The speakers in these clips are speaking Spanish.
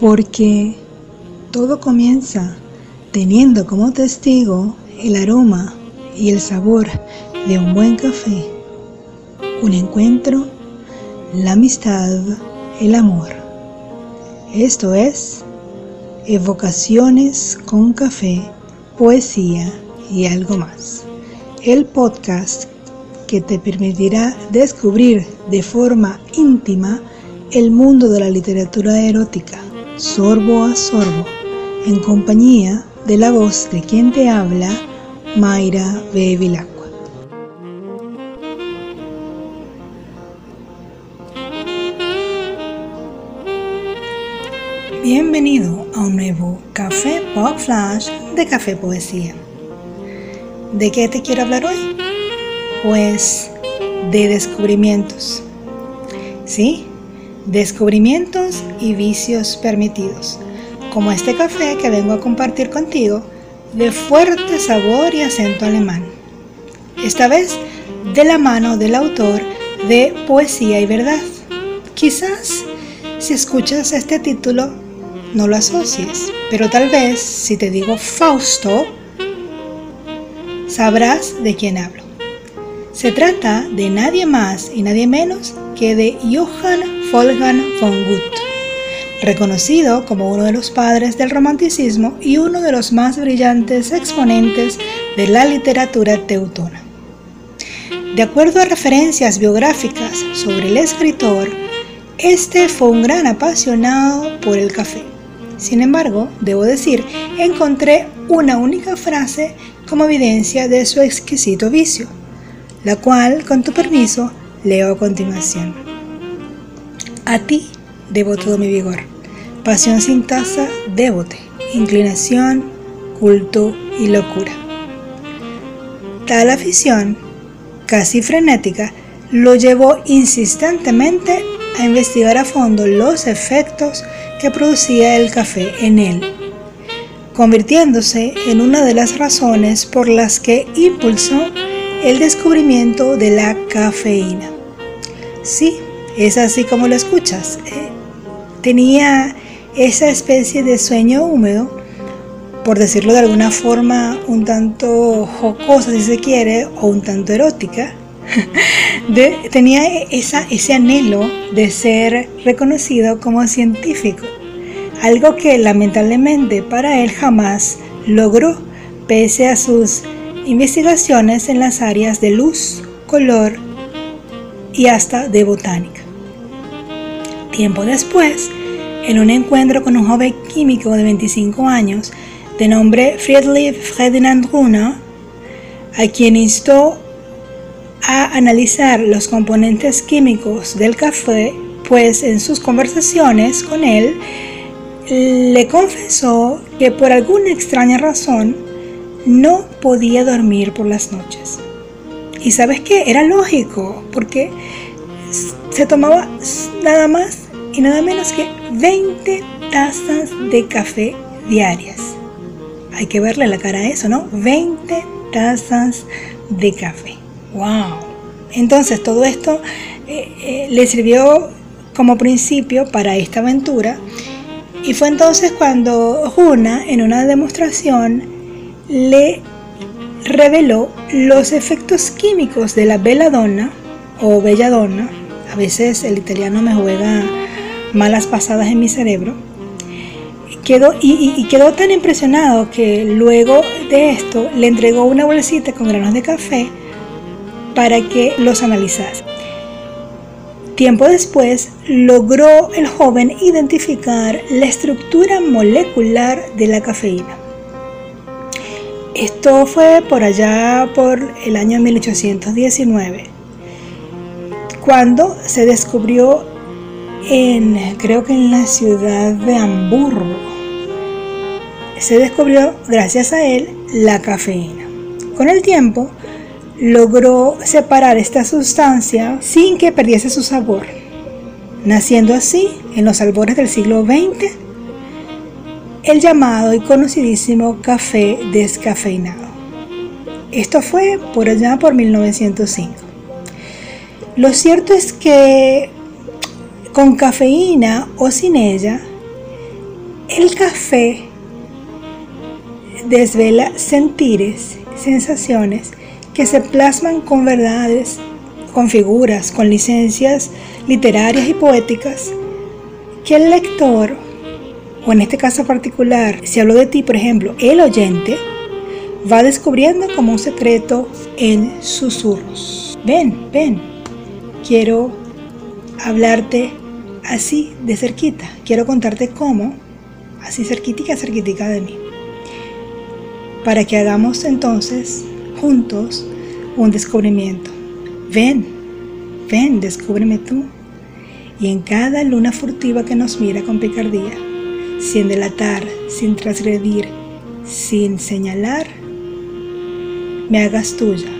porque todo comienza teniendo como testigo el aroma y el sabor de un buen café, un encuentro, la amistad, el amor. Esto es Evocaciones con café, poesía y algo más. El podcast que te permitirá descubrir de forma íntima el mundo de la literatura erótica, sorbo a sorbo, en compañía de la voz de quien te habla, Mayra Bevilacqua. Bienvenido a un nuevo Café Pop Flash de Café Poesía. ¿De qué te quiero hablar hoy? Pues de descubrimientos. ¿Sí? Descubrimientos y vicios permitidos, como este café que vengo a compartir contigo de fuerte sabor y acento alemán. Esta vez de la mano del autor de Poesía y Verdad. Quizás si escuchas este título no lo asocies, pero tal vez si te digo Fausto, sabrás de quién hablo. Se trata de nadie más y nadie menos que de Johann Wolfgang von Goethe, reconocido como uno de los padres del romanticismo y uno de los más brillantes exponentes de la literatura teutona. De acuerdo a referencias biográficas sobre el escritor, este fue un gran apasionado por el café. Sin embargo, debo decir, encontré una única frase como evidencia de su exquisito vicio, la cual, con tu permiso, leo a continuación. A ti debo todo mi vigor, pasión sin tasa, débote, inclinación, culto y locura. Tal afición, casi frenética, lo llevó insistentemente a investigar a fondo los efectos que producía el café en él, convirtiéndose en una de las razones por las que impulsó el descubrimiento de la cafeína. Sí, es así como lo escuchas. Eh, tenía esa especie de sueño húmedo, por decirlo de alguna forma un tanto jocosa si se quiere, o un tanto erótica. tenía ese anhelo de ser reconocido como científico, algo que lamentablemente para él jamás logró, pese a sus investigaciones en las áreas de luz, color y hasta de botánica. Tiempo después, en un encuentro con un joven químico de 25 años de nombre Friedrich Ferdinand Runner, a quien instó a analizar los componentes químicos del café, pues en sus conversaciones con él le confesó que por alguna extraña razón no podía dormir por las noches. Y sabes qué, era lógico, porque se tomaba nada más y nada menos que 20 tazas de café diarias. Hay que verle la cara a eso, ¿no? 20 tazas de café. ¡Wow! Entonces todo esto eh, eh, le sirvió como principio para esta aventura y fue entonces cuando Juna en una demostración le reveló los efectos químicos de la belladonna o belladonna. A veces el italiano me juega malas pasadas en mi cerebro. Quedó, y, quedó tan impresionado que luego de esto le entregó una bolsita con granos de café para que los analizase. Tiempo después logró el joven identificar la estructura molecular de la cafeína. Esto fue por allá por el año 1819, cuando se descubrió creo que en la ciudad de Hamburgo, se descubrió gracias a él la cafeína. Con el tiempo logró separar esta sustancia sin que perdiese su sabor, naciendo así en los albores del siglo XX el llamado y conocidísimo café descafeinado. Esto fue por allá por 1905. Lo cierto es que con cafeína o sin ella, El café desvela sentires, sensaciones que se plasman con verdades, con figuras, con licencias literarias y poéticas que el lector, o en este caso particular, si hablo de ti, por ejemplo, el oyente, va descubriendo como un secreto en susurros. Ven, ven, quiero hablarte así de cerquita, quiero contarte cómo, así cerquitica, cerquitica de mí, para que hagamos entonces juntos un descubrimiento. Ven, ven, descúbreme tú. Y en cada luna furtiva que nos mira con picardía, sin delatar, sin transgredir, sin señalar, me hagas tuya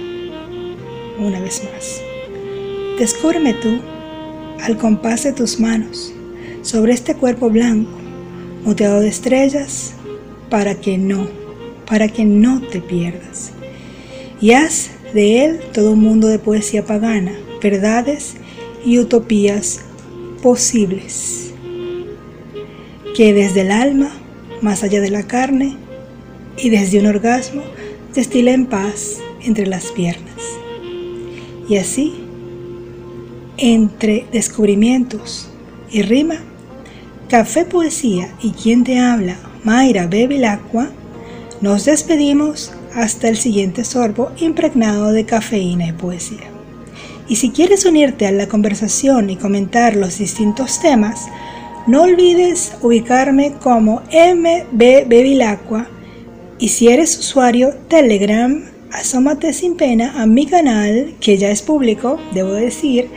una vez más. Descúbreme tú al compás de tus manos sobre este cuerpo blanco, moteado de estrellas, para que no, para que no te pierdas. Y haz de él todo un mundo de poesía pagana, verdades y utopías posibles, que desde el alma, más allá de la carne, y desde un orgasmo, destila en paz entre las piernas. Y así, entre descubrimientos y rima, café, poesía y quien te habla, Mayra Bevilacqua, nos despedimos hasta el siguiente sorbo impregnado de cafeína y poesía. Y si quieres unirte a la conversación y comentar los distintos temas, no olvides ubicarme como MB Bevilacqua y si eres usuario Telegram, asómate sin pena a mi canal, que ya es público, debo decir,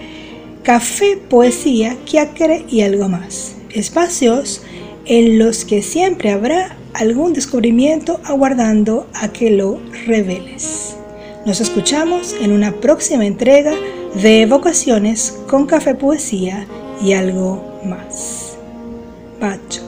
café, poesía, quiacre y algo más. Espacios en los que siempre habrá algún descubrimiento aguardando a que lo reveles. Nos escuchamos en una próxima entrega de Vocaciones con Café Poesía y algo más. Pacho.